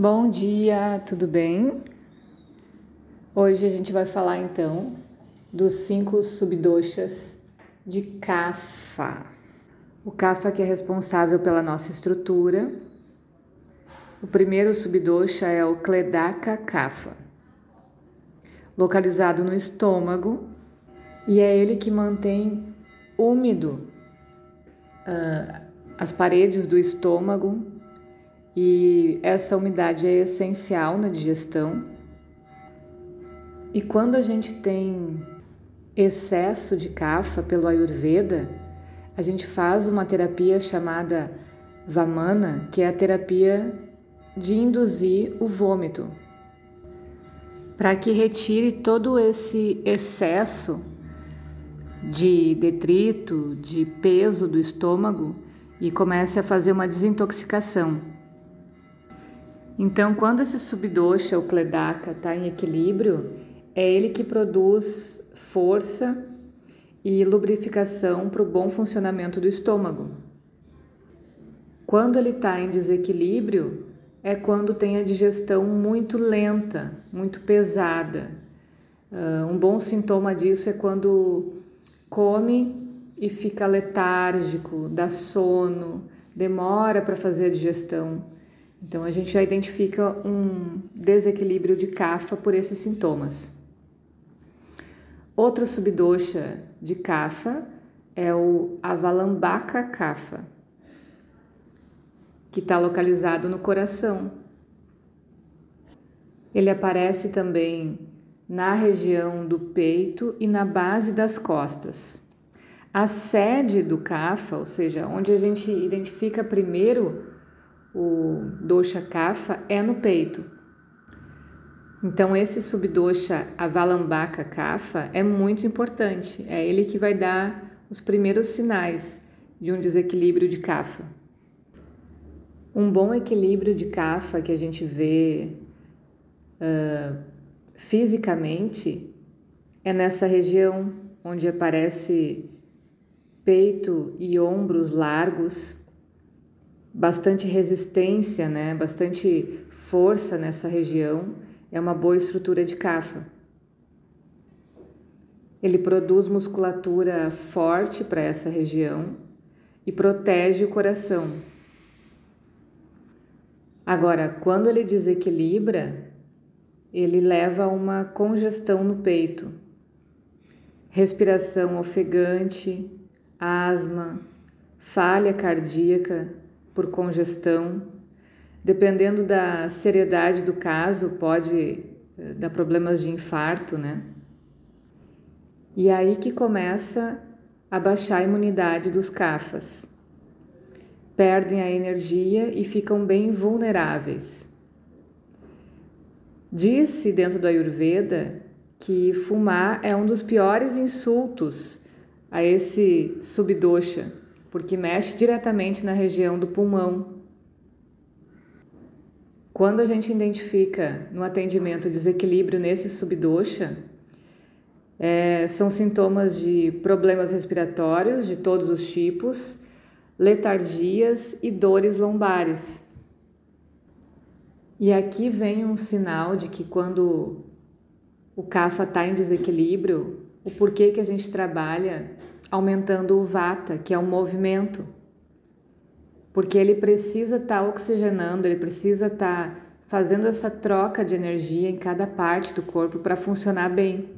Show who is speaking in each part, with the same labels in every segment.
Speaker 1: Bom dia, tudo bem? Hoje a gente vai falar então dos cinco subdoshas de Kapha. O Kapha que é responsável pela nossa estrutura. O primeiro subdosha é o Kledaka Kapha, localizado no estômago, e é ele que mantém úmido uh, as paredes do estômago e essa umidade é essencial na digestão. E quando a gente tem excesso de kafa pelo Ayurveda, a gente faz uma terapia chamada Vamana, que é a terapia de induzir o vômito, para que retire todo esse excesso de detrito, de peso do estômago e comece a fazer uma desintoxicação. Então, quando esse subdosha, o Kledaka, está em equilíbrio, é ele que produz força e lubrificação para o bom funcionamento do estômago. Quando ele está em desequilíbrio, é quando tem a digestão muito lenta, muito pesada. Uh, um bom sintoma disso é quando come e fica letárgico, dá sono, demora para fazer a digestão. Então a gente já identifica um desequilíbrio de kafa por esses sintomas. Outro subdosha de kafa é o avalambaka kafa, que está localizado no coração. Ele aparece também na região do peito e na base das costas. A sede do kafa, ou seja, onde a gente identifica primeiro o dosha kapha é no peito. Então esse subdosha avalambaka kapha é muito importante. É ele que vai dar os primeiros sinais de um desequilíbrio de kapha. Um bom equilíbrio de kapha que a gente vê uh, fisicamente é nessa região onde aparece peito e ombros largos bastante resistência, né? bastante força nessa região, é uma boa estrutura de cafa. Ele produz musculatura forte para essa região e protege o coração. Agora, quando ele desequilibra, ele leva a uma congestão no peito, respiração ofegante, asma, falha cardíaca por congestão. Dependendo da seriedade do caso, pode eh, dar problemas de infarto, né? E é aí que começa a baixar a imunidade dos cafas. Perdem a energia e ficam bem vulneráveis. Diz-se dentro do Ayurveda que fumar é um dos piores insultos a esse subdosha porque mexe diretamente na região do pulmão. Quando a gente identifica no atendimento desequilíbrio nesse subdosha, é, são sintomas de problemas respiratórios de todos os tipos, letargias e dores lombares. E aqui vem um sinal de que quando o CAFA está em desequilíbrio, o porquê que a gente trabalha aumentando o vata, que é o movimento. Porque ele precisa estar tá oxigenando, ele precisa estar tá fazendo essa troca de energia em cada parte do corpo para funcionar bem.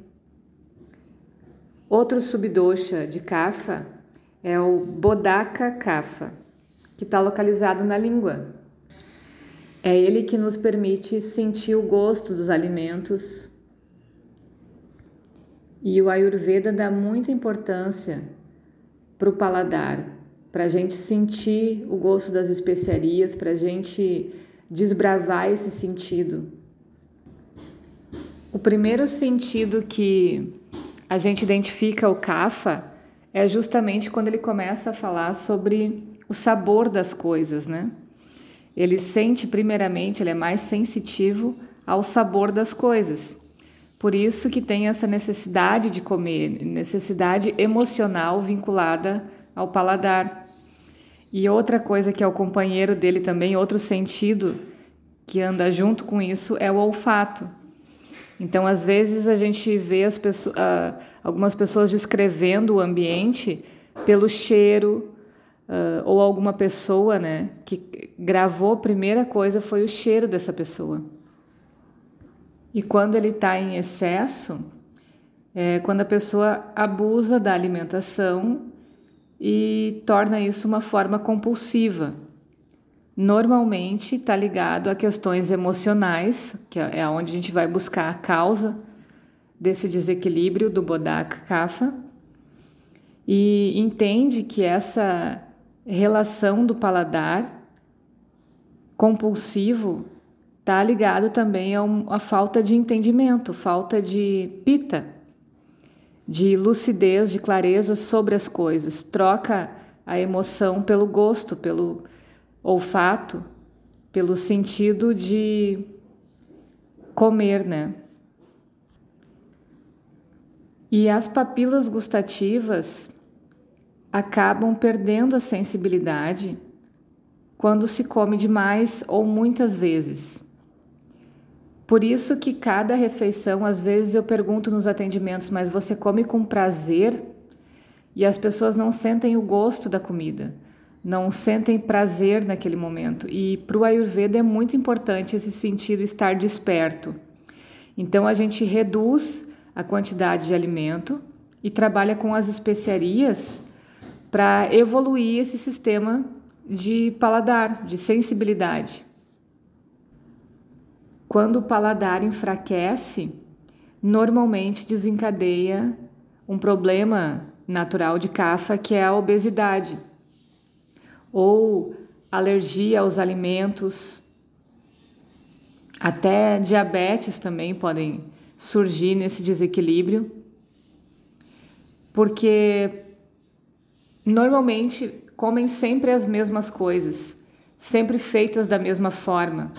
Speaker 1: Outro subdosha de Kapha é o Bodhaka Kapha, que está localizado na língua. É ele que nos permite sentir o gosto dos alimentos, e o Ayurveda dá muita importância para o paladar, para a gente sentir o gosto das especiarias, para a gente desbravar esse sentido. O primeiro sentido que a gente identifica o Kapha é justamente quando ele começa a falar sobre o sabor das coisas, né? Ele sente primeiramente, ele é mais sensitivo ao sabor das coisas. Por isso que tem essa necessidade de comer, necessidade emocional vinculada ao paladar. E outra coisa que é o companheiro dele também, outro sentido que anda junto com isso é o olfato. Então, às vezes, a gente vê as pessoas, uh, algumas pessoas descrevendo o ambiente pelo cheiro, uh, ou alguma pessoa né, que gravou, a primeira coisa foi o cheiro dessa pessoa. E quando ele está em excesso, é quando a pessoa abusa da alimentação e torna isso uma forma compulsiva. Normalmente está ligado a questões emocionais, que é onde a gente vai buscar a causa desse desequilíbrio do Bodak Kapha, e entende que essa relação do paladar compulsivo está ligado também a, um, a falta de entendimento, falta de pita, de lucidez, de clareza sobre as coisas. Troca a emoção pelo gosto, pelo olfato, pelo sentido de comer, né? E as papilas gustativas acabam perdendo a sensibilidade quando se come demais ou muitas vezes. Por isso que cada refeição, às vezes eu pergunto nos atendimentos, mas você come com prazer? E as pessoas não sentem o gosto da comida, não sentem prazer naquele momento. E para o Ayurveda é muito importante esse sentido estar desperto. Então a gente reduz a quantidade de alimento e trabalha com as especiarias para evoluir esse sistema de paladar, de sensibilidade. Quando o paladar enfraquece, normalmente desencadeia um problema natural de cafa que é a obesidade ou alergia aos alimentos, até diabetes também podem surgir nesse desequilíbrio, porque normalmente comem sempre as mesmas coisas, sempre feitas da mesma forma.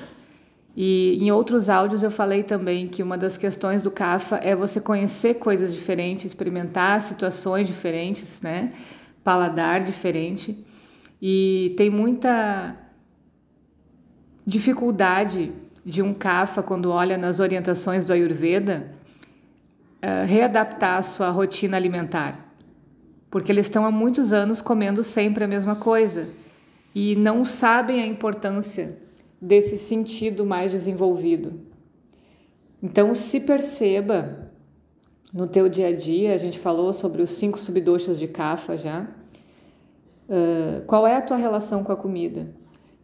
Speaker 1: E em outros áudios eu falei também que uma das questões do CAFA é você conhecer coisas diferentes, experimentar situações diferentes, né? Paladar diferente. E tem muita dificuldade de um CAFA quando olha nas orientações do Ayurveda uh, readaptar a sua rotina alimentar porque eles estão há muitos anos comendo sempre a mesma coisa e não sabem a importância desse sentido mais desenvolvido. Então, se perceba no teu dia a dia, a gente falou sobre os cinco subdoxas de Kapha já. Uh, qual é a tua relação com a comida?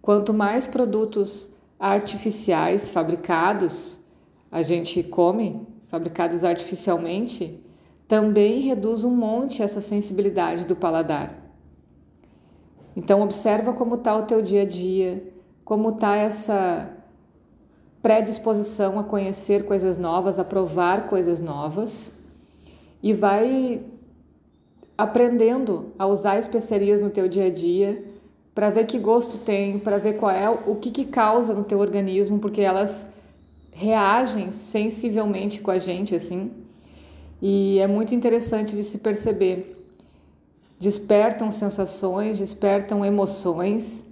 Speaker 1: Quanto mais produtos artificiais fabricados a gente come, fabricados artificialmente, também reduz um monte essa sensibilidade do paladar. Então observa como está o teu dia a dia, como está essa predisposição a conhecer coisas novas, a provar coisas novas e vai aprendendo a usar especiarias no teu dia a dia para ver que gosto tem, para ver qual é o que, que causa no teu organismo, porque elas reagem sensivelmente com a gente assim. E é muito interessante de se perceber. Despertam sensações, despertam emoções,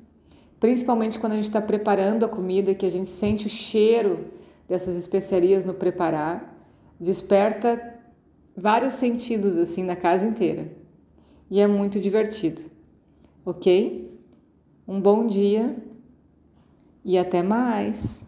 Speaker 1: principalmente quando a gente está preparando a comida, que a gente sente o cheiro dessas especiarias no preparar. Desperta vários sentidos assim na casa inteira. E é muito divertido. Ok? Um bom dia e até mais!